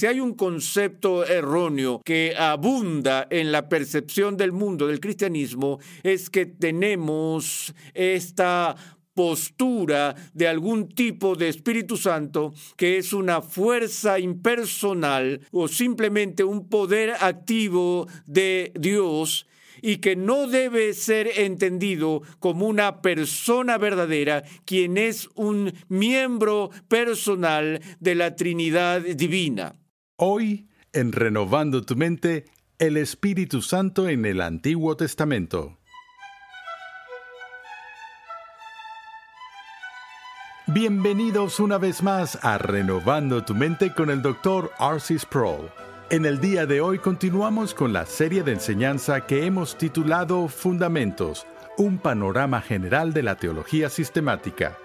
Si hay un concepto erróneo que abunda en la percepción del mundo del cristianismo, es que tenemos esta postura de algún tipo de Espíritu Santo que es una fuerza impersonal o simplemente un poder activo de Dios y que no debe ser entendido como una persona verdadera, quien es un miembro personal de la Trinidad Divina. Hoy, en Renovando tu Mente, el Espíritu Santo en el Antiguo Testamento. Bienvenidos una vez más a Renovando tu Mente con el Dr. Arcis Sproul. En el día de hoy continuamos con la serie de enseñanza que hemos titulado Fundamentos, un panorama general de la teología sistemática.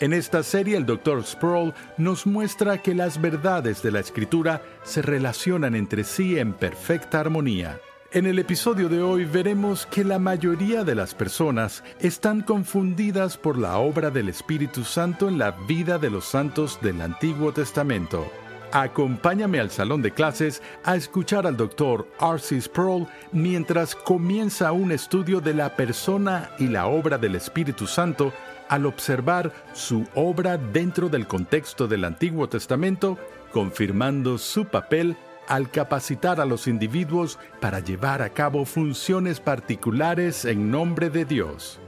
En esta serie el Dr. Sproul nos muestra que las verdades de la escritura se relacionan entre sí en perfecta armonía. En el episodio de hoy veremos que la mayoría de las personas están confundidas por la obra del Espíritu Santo en la vida de los santos del Antiguo Testamento. Acompáñame al salón de clases a escuchar al Dr. R.C. Sproul mientras comienza un estudio de la persona y la obra del Espíritu Santo al observar su obra dentro del contexto del Antiguo Testamento, confirmando su papel al capacitar a los individuos para llevar a cabo funciones particulares en nombre de Dios.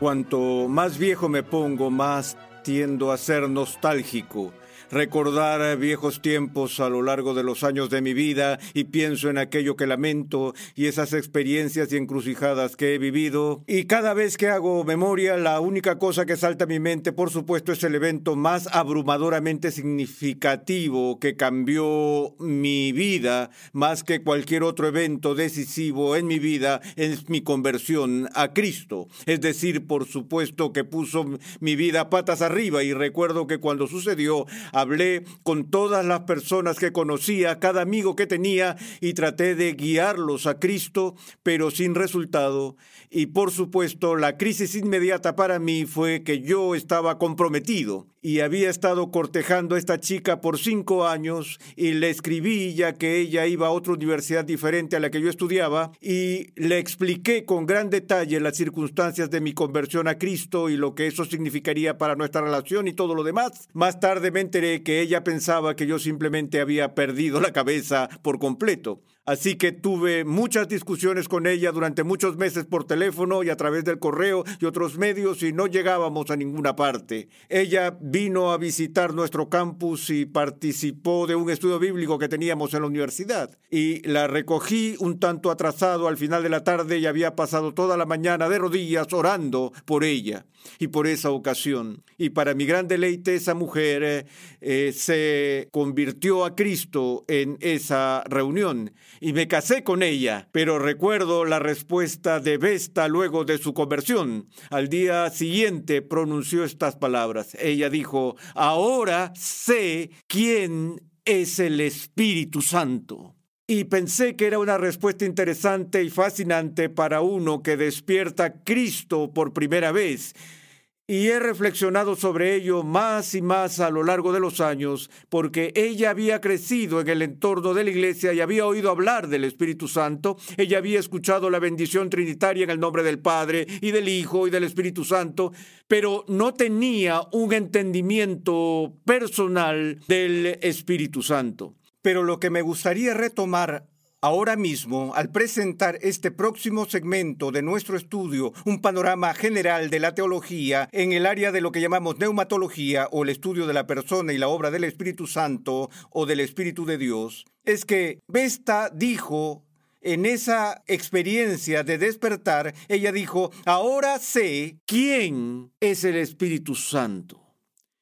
Cuanto más viejo me pongo, más tiendo a ser nostálgico recordar viejos tiempos a lo largo de los años de mi vida y pienso en aquello que lamento y esas experiencias y encrucijadas que he vivido. Y cada vez que hago memoria, la única cosa que salta a mi mente, por supuesto, es el evento más abrumadoramente significativo que cambió mi vida, más que cualquier otro evento decisivo en mi vida, es mi conversión a Cristo. Es decir, por supuesto que puso mi vida patas arriba y recuerdo que cuando sucedió, hablé con todas las personas que conocía, cada amigo que tenía y traté de guiarlos a Cristo, pero sin resultado. Y por supuesto, la crisis inmediata para mí fue que yo estaba comprometido y había estado cortejando a esta chica por cinco años y le escribí ya que ella iba a otra universidad diferente a la que yo estudiaba y le expliqué con gran detalle las circunstancias de mi conversión a Cristo y lo que eso significaría para nuestra relación y todo lo demás. Más tarde me enteré que ella pensaba que yo simplemente había perdido la cabeza por completo. Así que tuve muchas discusiones con ella durante muchos meses por teléfono y a través del correo y otros medios y no llegábamos a ninguna parte. Ella vino a visitar nuestro campus y participó de un estudio bíblico que teníamos en la universidad. Y la recogí un tanto atrasado al final de la tarde y había pasado toda la mañana de rodillas orando por ella y por esa ocasión. Y para mi gran deleite, esa mujer eh, eh, se convirtió a Cristo en esa reunión y me casé con ella. Pero recuerdo la respuesta de Vesta luego de su conversión. Al día siguiente pronunció estas palabras. Ella dijo, ahora sé quién es el Espíritu Santo. Y pensé que era una respuesta interesante y fascinante para uno que despierta a Cristo por primera vez y he reflexionado sobre ello más y más a lo largo de los años, porque ella había crecido en el entorno de la iglesia y había oído hablar del Espíritu Santo, ella había escuchado la bendición trinitaria en el nombre del Padre y del Hijo y del Espíritu Santo, pero no tenía un entendimiento personal del Espíritu Santo. Pero lo que me gustaría retomar ahora mismo, al presentar este próximo segmento de nuestro estudio, un panorama general de la teología en el área de lo que llamamos neumatología o el estudio de la persona y la obra del Espíritu Santo o del Espíritu de Dios, es que Vesta dijo en esa experiencia de despertar, ella dijo, ahora sé quién es el Espíritu Santo.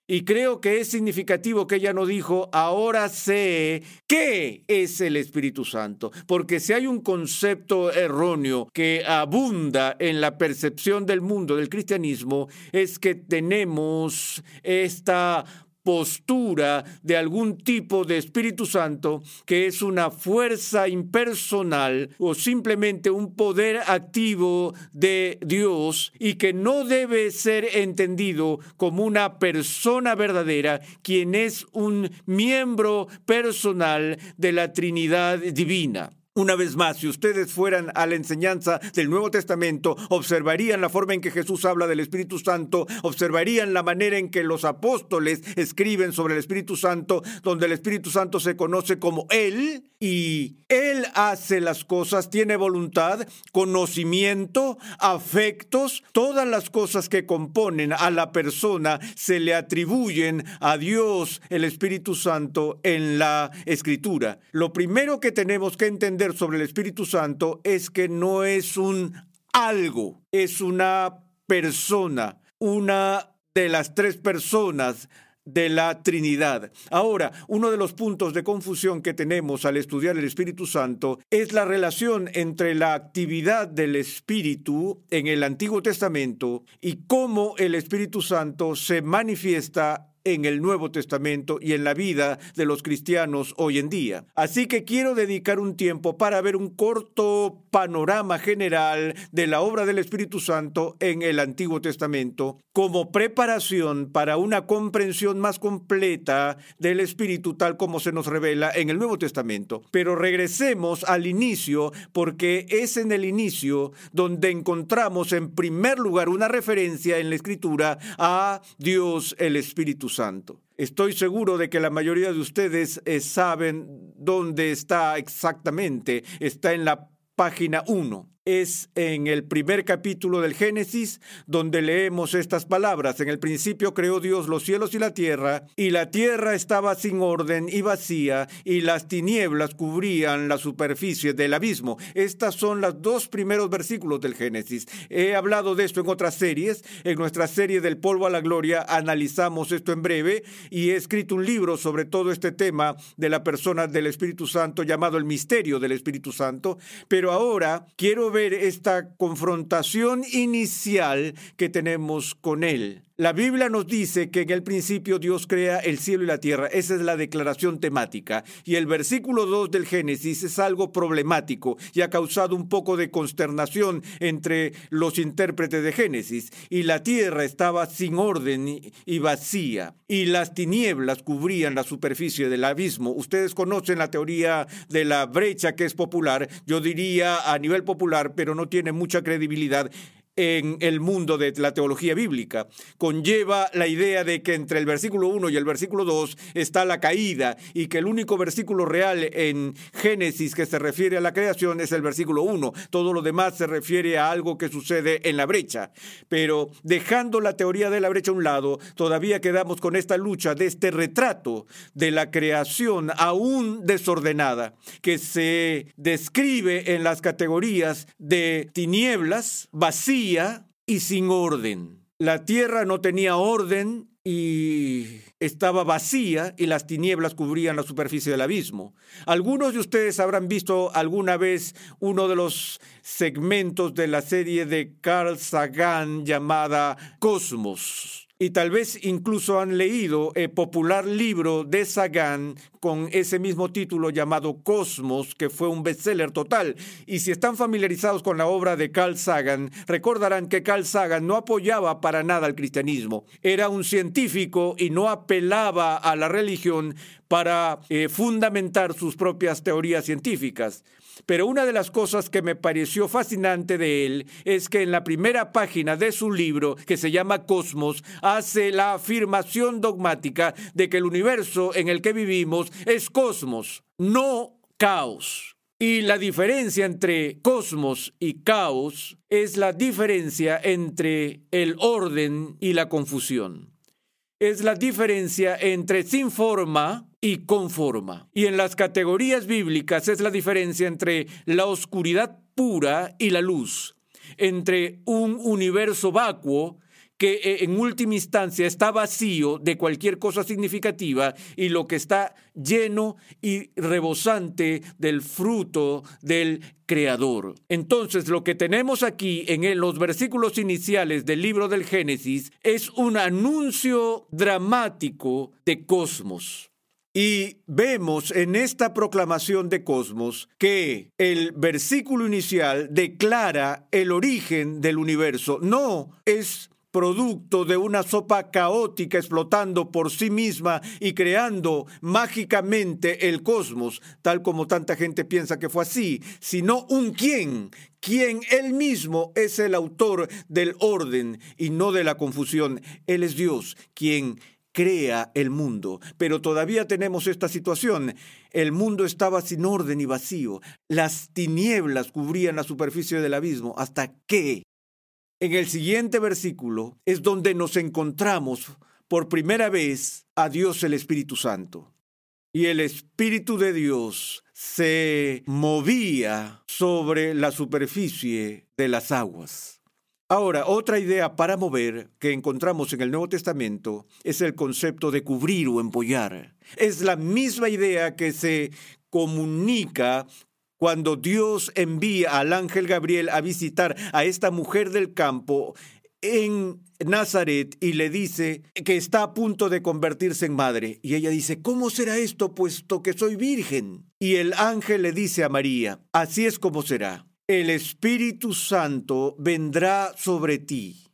Y creo que es significativo que ella no dijo, ahora sé qué es el Espíritu Santo, porque si hay un concepto erróneo que abunda en la percepción del mundo del cristianismo, es que tenemos esta postura de algún tipo de Espíritu Santo que es una fuerza impersonal o simplemente un poder activo de Dios y que no debe ser entendido como una persona verdadera, quien es un miembro personal de la Trinidad divina. Una vez más, si ustedes fueran a la enseñanza del Nuevo Testamento, observarían la forma en que Jesús habla del Espíritu Santo, observarían la manera en que los apóstoles escriben sobre el Espíritu Santo, donde el Espíritu Santo se conoce como Él y Él hace las cosas, tiene voluntad, conocimiento, afectos, todas las cosas que componen a la persona se le atribuyen a Dios, el Espíritu Santo, en la Escritura. Lo primero que tenemos que entender sobre el Espíritu Santo es que no es un algo, es una persona, una de las tres personas de la Trinidad. Ahora, uno de los puntos de confusión que tenemos al estudiar el Espíritu Santo es la relación entre la actividad del Espíritu en el Antiguo Testamento y cómo el Espíritu Santo se manifiesta en el Nuevo Testamento y en la vida de los cristianos hoy en día. Así que quiero dedicar un tiempo para ver un corto panorama general de la obra del Espíritu Santo en el Antiguo Testamento como preparación para una comprensión más completa del Espíritu tal como se nos revela en el Nuevo Testamento. Pero regresemos al inicio porque es en el inicio donde encontramos en primer lugar una referencia en la Escritura a Dios el Espíritu Santo. Estoy seguro de que la mayoría de ustedes eh, saben dónde está exactamente. Está en la página 1 es en el primer capítulo del Génesis, donde leemos estas palabras. En el principio creó Dios los cielos y la tierra, y la tierra estaba sin orden y vacía, y las tinieblas cubrían la superficie del abismo. Estas son los dos primeros versículos del Génesis. He hablado de esto en otras series. En nuestra serie del polvo a la gloria analizamos esto en breve, y he escrito un libro sobre todo este tema de la persona del Espíritu Santo llamado El misterio del Espíritu Santo. Pero ahora quiero ver esta confrontación inicial que tenemos con Él. La Biblia nos dice que en el principio Dios crea el cielo y la tierra. Esa es la declaración temática. Y el versículo 2 del Génesis es algo problemático y ha causado un poco de consternación entre los intérpretes de Génesis. Y la tierra estaba sin orden y vacía. Y las tinieblas cubrían la superficie del abismo. Ustedes conocen la teoría de la brecha que es popular. Yo diría a nivel popular, pero no tiene mucha credibilidad en el mundo de la teología bíblica. Conlleva la idea de que entre el versículo 1 y el versículo 2 está la caída y que el único versículo real en Génesis que se refiere a la creación es el versículo 1. Todo lo demás se refiere a algo que sucede en la brecha. Pero dejando la teoría de la brecha a un lado, todavía quedamos con esta lucha de este retrato de la creación aún desordenada que se describe en las categorías de tinieblas, y sin orden. La tierra no tenía orden y estaba vacía y las tinieblas cubrían la superficie del abismo. Algunos de ustedes habrán visto alguna vez uno de los segmentos de la serie de Carl Sagan llamada Cosmos y tal vez incluso han leído el popular libro de Sagan con ese mismo título llamado Cosmos, que fue un bestseller total. Y si están familiarizados con la obra de Carl Sagan, recordarán que Carl Sagan no apoyaba para nada al cristianismo. Era un científico y no apelaba a la religión para eh, fundamentar sus propias teorías científicas. Pero una de las cosas que me pareció fascinante de él es que en la primera página de su libro, que se llama Cosmos, hace la afirmación dogmática de que el universo en el que vivimos es cosmos, no caos. Y la diferencia entre cosmos y caos es la diferencia entre el orden y la confusión es la diferencia entre sin forma y con forma. Y en las categorías bíblicas es la diferencia entre la oscuridad pura y la luz, entre un universo vacuo que eh, en última instancia está vacío de cualquier cosa significativa y lo que está lleno y rebosante del fruto del Creador. Entonces, lo que tenemos aquí en los versículos iniciales del libro del Génesis es un anuncio dramático de cosmos. Y vemos en esta proclamación de Cosmos que el versículo inicial declara el origen del universo. No es producto de una sopa caótica explotando por sí misma y creando mágicamente el cosmos, tal como tanta gente piensa que fue así, sino un quién, quien él mismo es el autor del orden y no de la confusión. Él es Dios, quien crea el mundo. Pero todavía tenemos esta situación. El mundo estaba sin orden y vacío. Las tinieblas cubrían la superficie del abismo hasta que en el siguiente versículo es donde nos encontramos por primera vez a Dios el Espíritu Santo. Y el Espíritu de Dios se movía sobre la superficie de las aguas. Ahora, otra idea para mover que encontramos en el Nuevo Testamento es el concepto de cubrir o empollar. Es la misma idea que se comunica cuando Dios envía al ángel Gabriel a visitar a esta mujer del campo en Nazaret y le dice que está a punto de convertirse en madre. Y ella dice, ¿cómo será esto puesto que soy virgen? Y el ángel le dice a María, así es como será. El Espíritu Santo vendrá sobre ti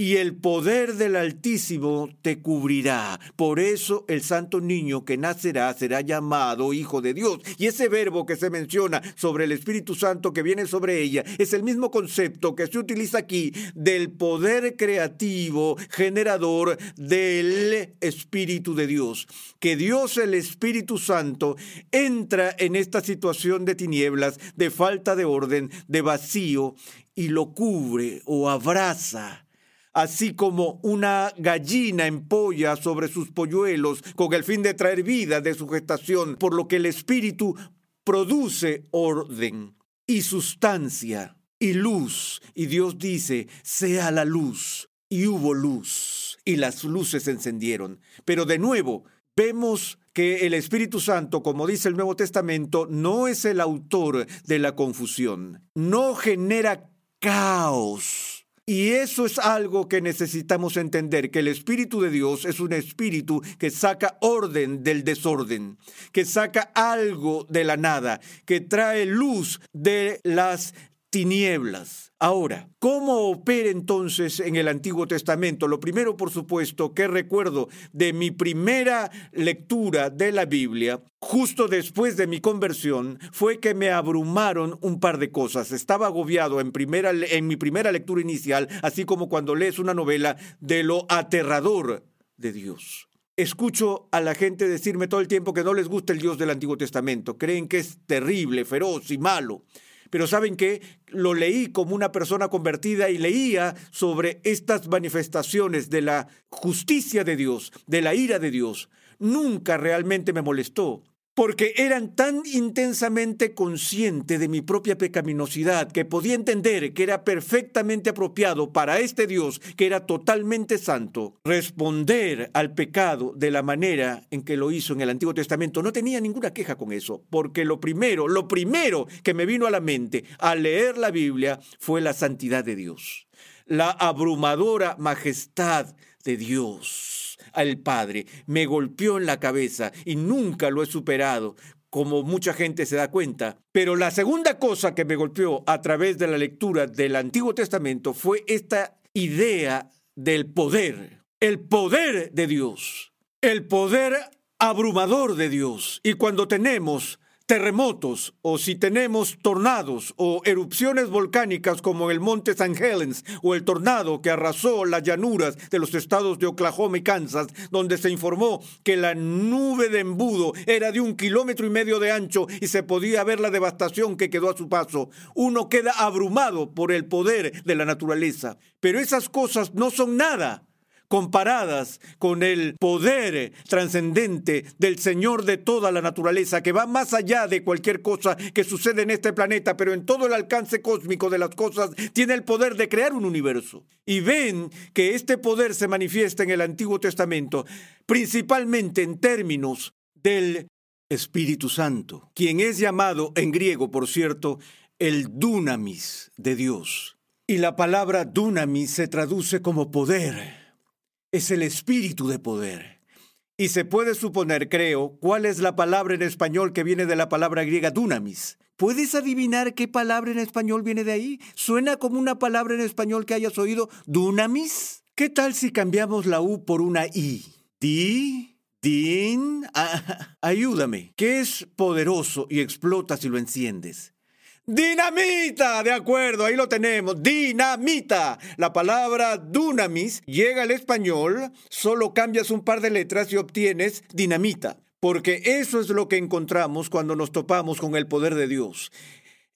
y el poder del Altísimo te cubrirá. Por eso el santo niño que nacerá será llamado Hijo de Dios. Y ese verbo que se menciona sobre el Espíritu Santo que viene sobre ella es el mismo concepto que se utiliza aquí del poder creativo generador del Espíritu de Dios. Que Dios el Espíritu Santo entra en esta situación de tinieblas, de falta de orden, de vacío, y lo cubre o abraza así como una gallina empolla sobre sus polluelos con el fin de traer vida de su gestación, por lo que el Espíritu produce orden y sustancia y luz. Y Dios dice, sea la luz. Y hubo luz. Y las luces se encendieron. Pero de nuevo, vemos que el Espíritu Santo, como dice el Nuevo Testamento, no es el autor de la confusión. No genera caos y eso es algo que necesitamos entender, que el Espíritu de Dios es un espíritu que saca orden del desorden, que saca algo de la nada, que trae luz de las tinieblas. Ahora, ¿cómo opera entonces en el Antiguo Testamento? Lo primero, por supuesto, que recuerdo de mi primera lectura de la Biblia, justo después de mi conversión, fue que me abrumaron un par de cosas. Estaba agobiado en, primera, en mi primera lectura inicial, así como cuando lees una novela, de lo aterrador de Dios. Escucho a la gente decirme todo el tiempo que no les gusta el Dios del Antiguo Testamento. Creen que es terrible, feroz y malo. Pero saben que lo leí como una persona convertida y leía sobre estas manifestaciones de la justicia de Dios, de la ira de Dios. Nunca realmente me molestó porque eran tan intensamente consciente de mi propia pecaminosidad que podía entender que era perfectamente apropiado para este Dios, que era totalmente santo, responder al pecado de la manera en que lo hizo en el Antiguo Testamento. No tenía ninguna queja con eso, porque lo primero, lo primero que me vino a la mente al leer la Biblia fue la santidad de Dios, la abrumadora majestad de Dios al Padre. Me golpeó en la cabeza y nunca lo he superado como mucha gente se da cuenta. Pero la segunda cosa que me golpeó a través de la lectura del Antiguo Testamento fue esta idea del poder, el poder de Dios, el poder abrumador de Dios. Y cuando tenemos terremotos o si tenemos tornados o erupciones volcánicas como el monte St. Helens o el tornado que arrasó las llanuras de los estados de Oklahoma y Kansas, donde se informó que la nube de embudo era de un kilómetro y medio de ancho y se podía ver la devastación que quedó a su paso, uno queda abrumado por el poder de la naturaleza. Pero esas cosas no son nada comparadas con el poder trascendente del Señor de toda la naturaleza, que va más allá de cualquier cosa que sucede en este planeta, pero en todo el alcance cósmico de las cosas tiene el poder de crear un universo. Y ven que este poder se manifiesta en el Antiguo Testamento, principalmente en términos del Espíritu Santo, quien es llamado en griego, por cierto, el dunamis de Dios. Y la palabra dunamis se traduce como poder es el espíritu de poder. Y se puede suponer, creo, cuál es la palabra en español que viene de la palabra griega dunamis. ¿Puedes adivinar qué palabra en español viene de ahí? ¿Suena como una palabra en español que hayas oído? ¿Dunamis? ¿Qué tal si cambiamos la U por una I? Di, din, ayúdame. ¿Qué es poderoso y explota si lo enciendes? Dinamita, de acuerdo, ahí lo tenemos, dinamita. La palabra dunamis llega al español, solo cambias un par de letras y obtienes dinamita, porque eso es lo que encontramos cuando nos topamos con el poder de Dios,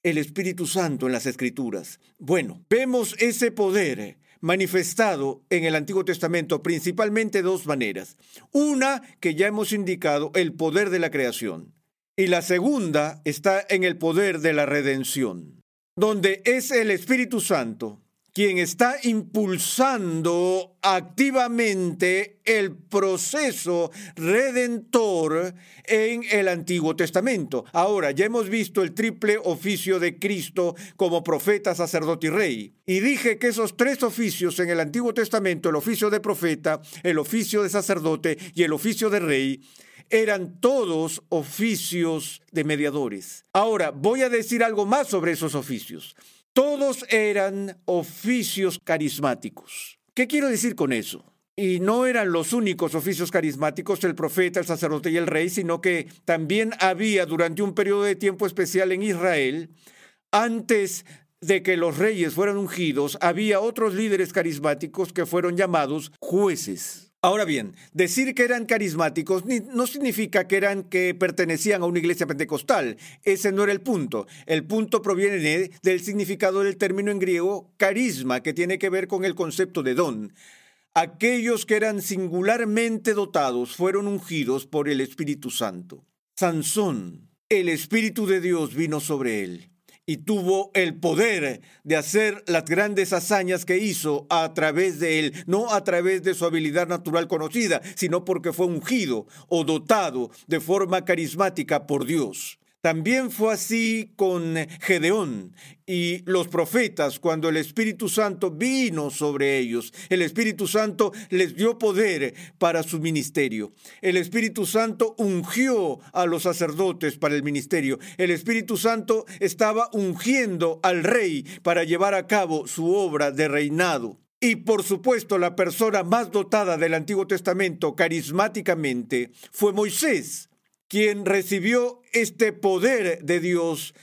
el Espíritu Santo en las Escrituras. Bueno, vemos ese poder manifestado en el Antiguo Testamento principalmente de dos maneras. Una que ya hemos indicado, el poder de la creación y la segunda está en el poder de la redención, donde es el Espíritu Santo quien está impulsando activamente el proceso redentor en el Antiguo Testamento. Ahora, ya hemos visto el triple oficio de Cristo como profeta, sacerdote y rey. Y dije que esos tres oficios en el Antiguo Testamento, el oficio de profeta, el oficio de sacerdote y el oficio de rey, eran todos oficios de mediadores. Ahora, voy a decir algo más sobre esos oficios. Todos eran oficios carismáticos. ¿Qué quiero decir con eso? Y no eran los únicos oficios carismáticos, el profeta, el sacerdote y el rey, sino que también había durante un periodo de tiempo especial en Israel, antes de que los reyes fueran ungidos, había otros líderes carismáticos que fueron llamados jueces. Ahora bien, decir que eran carismáticos no significa que eran que pertenecían a una iglesia pentecostal. Ese no era el punto. El punto proviene del significado del término en griego carisma, que tiene que ver con el concepto de don. Aquellos que eran singularmente dotados fueron ungidos por el Espíritu Santo. Sansón, el Espíritu de Dios vino sobre él y tuvo el poder de hacer las grandes hazañas que hizo a través de él, no a través de su habilidad natural conocida, sino porque fue ungido o dotado de forma carismática por Dios. También fue así con Gedeón y los profetas cuando el Espíritu Santo vino sobre ellos. El Espíritu Santo les dio poder para su ministerio. El Espíritu Santo ungió a los sacerdotes para el ministerio. El Espíritu Santo estaba ungiendo al rey para llevar a cabo su obra de reinado. Y por supuesto, la persona más dotada del Antiguo Testamento carismáticamente fue Moisés quien recibió este poder de Dios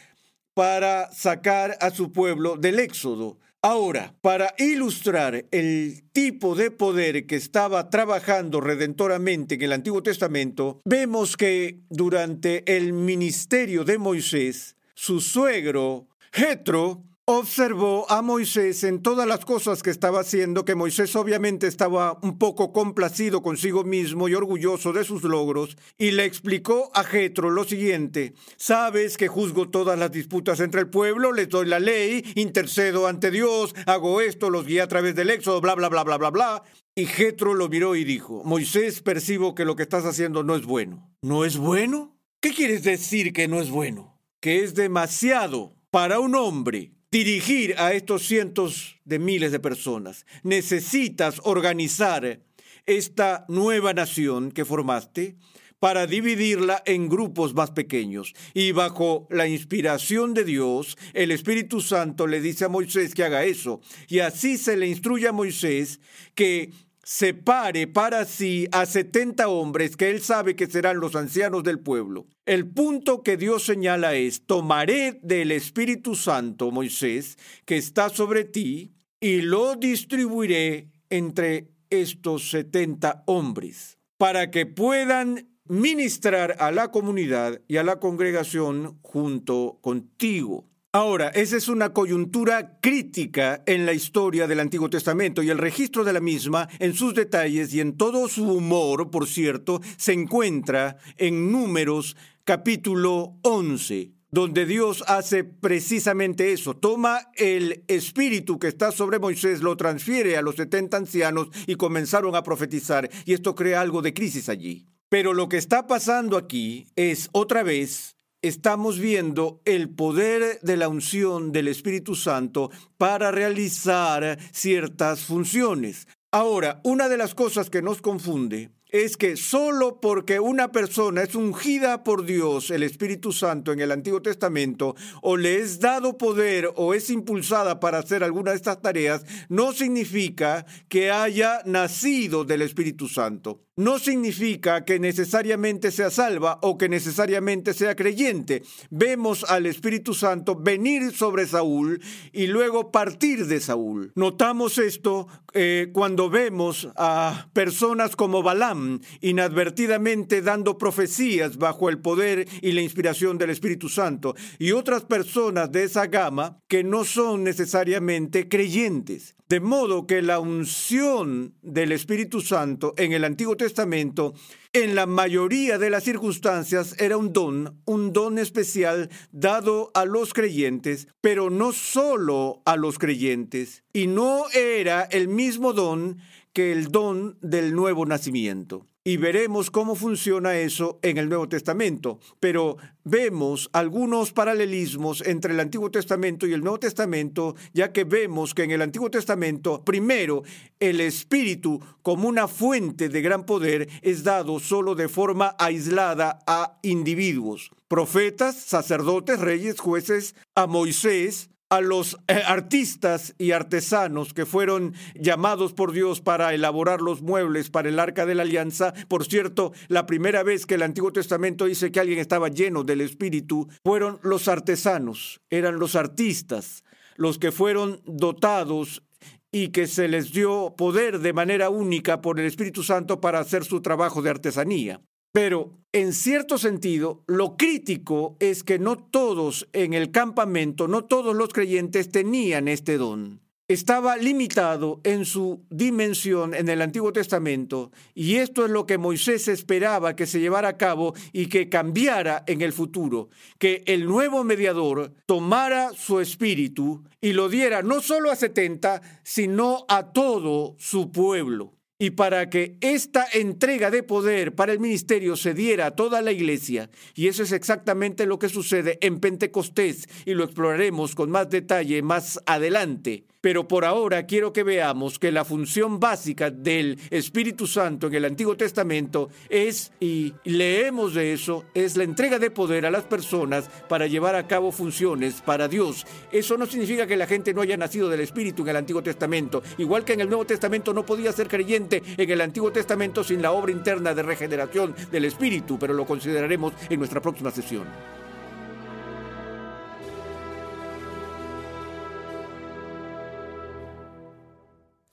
para sacar a su pueblo del éxodo. Ahora, para ilustrar el tipo de poder que estaba trabajando redentoramente en el Antiguo Testamento, vemos que durante el ministerio de Moisés, su suegro, Jetro, observó a Moisés en todas las cosas que estaba haciendo, que Moisés obviamente estaba un poco complacido consigo mismo y orgulloso de sus logros, y le explicó a Jetro lo siguiente: Sabes que juzgo todas las disputas entre el pueblo, les doy la ley, intercedo ante Dios, hago esto, los guío a través del éxodo, bla, bla, bla, bla, bla, bla. Y Jetro lo miró y dijo: Moisés, percibo que lo que estás haciendo no es bueno. ¿No es bueno? ¿Qué quieres decir que no es bueno? Que es demasiado para un hombre dirigir a estos cientos de miles de personas. Necesitas organizar esta nueva nación que formaste para dividirla en grupos más pequeños. Y bajo la inspiración de Dios, el Espíritu Santo le dice a Moisés que haga eso. Y así se le instruye a Moisés que separe para sí a setenta hombres que él sabe que serán los ancianos del pueblo. El punto que Dios señala es, tomaré del Espíritu Santo, Moisés, que está sobre ti, y lo distribuiré entre estos setenta hombres, para que puedan ministrar a la comunidad y a la congregación junto contigo. Ahora, esa es una coyuntura crítica en la historia del Antiguo Testamento y el registro de la misma, en sus detalles y en todo su humor, por cierto, se encuentra en Números capítulo 11 donde Dios hace precisamente eso. Toma el espíritu que está sobre Moisés, lo transfiere a los 70 ancianos y comenzaron a profetizar. Y esto crea algo de crisis allí. Pero lo que está pasando aquí es otra vez estamos viendo el poder de la unción del Espíritu Santo para realizar ciertas funciones. Ahora, una de las cosas que nos confunde es que solo porque una persona es ungida por Dios, el Espíritu Santo, en el Antiguo Testamento, o le es dado poder o es impulsada para hacer alguna de estas tareas, no significa que haya nacido del Espíritu Santo no significa que necesariamente sea salva o que necesariamente sea creyente. Vemos al Espíritu Santo venir sobre Saúl y luego partir de Saúl. Notamos esto eh, cuando vemos a personas como Balaam inadvertidamente dando profecías bajo el poder y la inspiración del Espíritu Santo y otras personas de esa gama que no son necesariamente creyentes. De modo que la unción del Espíritu Santo en el Antiguo Testamento, en la mayoría de las circunstancias, era un don, un don especial dado a los creyentes, pero no solo a los creyentes, y no era el mismo don que el don del nuevo nacimiento y veremos cómo funciona eso en el Nuevo Testamento. Pero vemos algunos paralelismos entre el Antiguo Testamento y el Nuevo Testamento, ya que vemos que en el Antiguo Testamento, primero, el Espíritu como una fuente de gran poder es dado solo de forma aislada a individuos. Profetas, sacerdotes, reyes, jueces, a Moisés, a los eh, artistas y artesanos que fueron llamados por Dios para elaborar los muebles para el arca de la alianza. Por cierto, la primera vez que el Antiguo Testamento dice que alguien estaba lleno del Espíritu fueron los artesanos, eran los artistas, los que fueron dotados y que se les dio poder de manera única por el Espíritu Santo para hacer su trabajo de artesanía. Pero, en cierto sentido, lo crítico es que no todos en el campamento, no todos los creyentes tenían este don. Estaba limitado en su dimensión en el Antiguo Testamento y esto es lo que Moisés esperaba que se llevara a cabo y que cambiara en el futuro, que el nuevo mediador tomara su espíritu y lo diera no solo a 70, sino a todo su pueblo y para que esta entrega de poder para el ministerio se diera a toda la iglesia, y eso es exactamente lo que sucede en Pentecostés, y lo exploraremos con más detalle más adelante. Pero por ahora quiero que veamos que la función básica del Espíritu Santo en el Antiguo Testamento es, y leemos de eso, es la entrega de poder a las personas para llevar a cabo funciones para Dios. Eso no significa que la gente no haya nacido del Espíritu en el Antiguo Testamento, igual que en el Nuevo Testamento no podía ser creyente en el Antiguo Testamento sin la obra interna de regeneración del Espíritu, pero lo consideraremos en nuestra próxima sesión.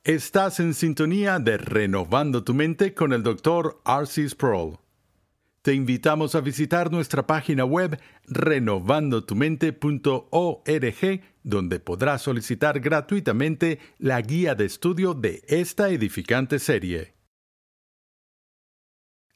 Estás en sintonía de Renovando tu Mente con el Dr. Arcis Sproul. Te invitamos a visitar nuestra página web renovandotumente.org, donde podrás solicitar gratuitamente la guía de estudio de esta edificante serie.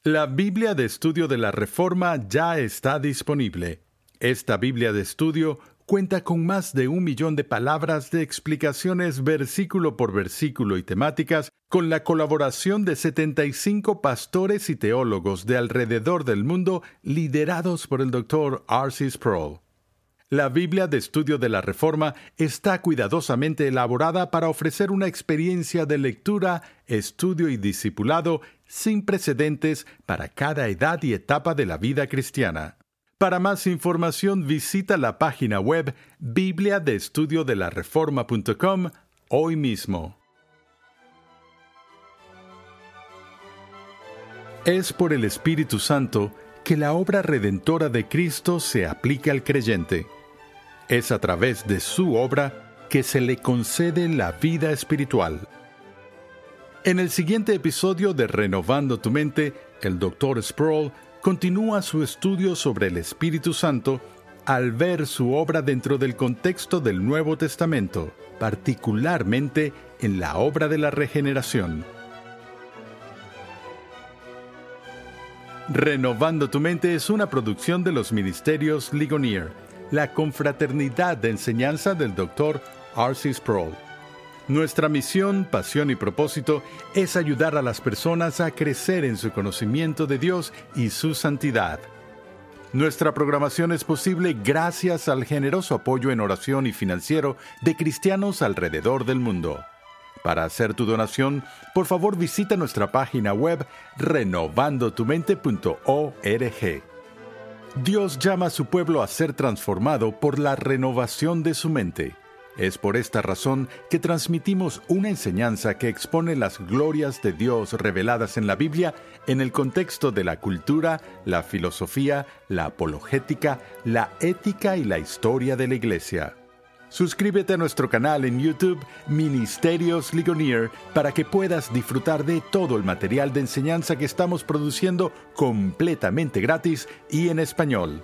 La Biblia de Estudio de la Reforma ya está disponible. Esta Biblia de Estudio cuenta con más de un millón de palabras de explicaciones versículo por versículo y temáticas, con la colaboración de 75 pastores y teólogos de alrededor del mundo liderados por el Dr. R.C. Sproul. La Biblia de Estudio de la Reforma está cuidadosamente elaborada para ofrecer una experiencia de lectura, estudio y discipulado sin precedentes para cada edad y etapa de la vida cristiana. Para más información visita la página web reforma.com hoy mismo. Es por el Espíritu Santo que la obra redentora de Cristo se aplica al creyente. Es a través de su obra que se le concede la vida espiritual. En el siguiente episodio de Renovando tu mente, el Dr. Sproul continúa su estudio sobre el Espíritu Santo al ver su obra dentro del contexto del Nuevo Testamento, particularmente en la obra de la regeneración. Renovando tu mente es una producción de los Ministerios Ligonier, la confraternidad de enseñanza del Dr. R.C. Sproul. Nuestra misión, pasión y propósito es ayudar a las personas a crecer en su conocimiento de Dios y su santidad. Nuestra programación es posible gracias al generoso apoyo en oración y financiero de cristianos alrededor del mundo. Para hacer tu donación, por favor visita nuestra página web renovandotumente.org. Dios llama a su pueblo a ser transformado por la renovación de su mente. Es por esta razón que transmitimos una enseñanza que expone las glorias de Dios reveladas en la Biblia en el contexto de la cultura, la filosofía, la apologética, la ética y la historia de la Iglesia. Suscríbete a nuestro canal en YouTube Ministerios Ligonier para que puedas disfrutar de todo el material de enseñanza que estamos produciendo completamente gratis y en español.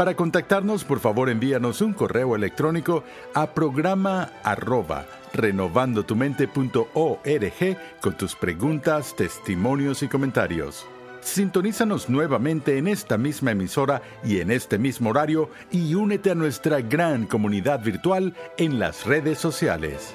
Para contactarnos, por favor envíanos un correo electrónico a programa arroba renovandotumente.org con tus preguntas, testimonios y comentarios. Sintonízanos nuevamente en esta misma emisora y en este mismo horario y únete a nuestra gran comunidad virtual en las redes sociales.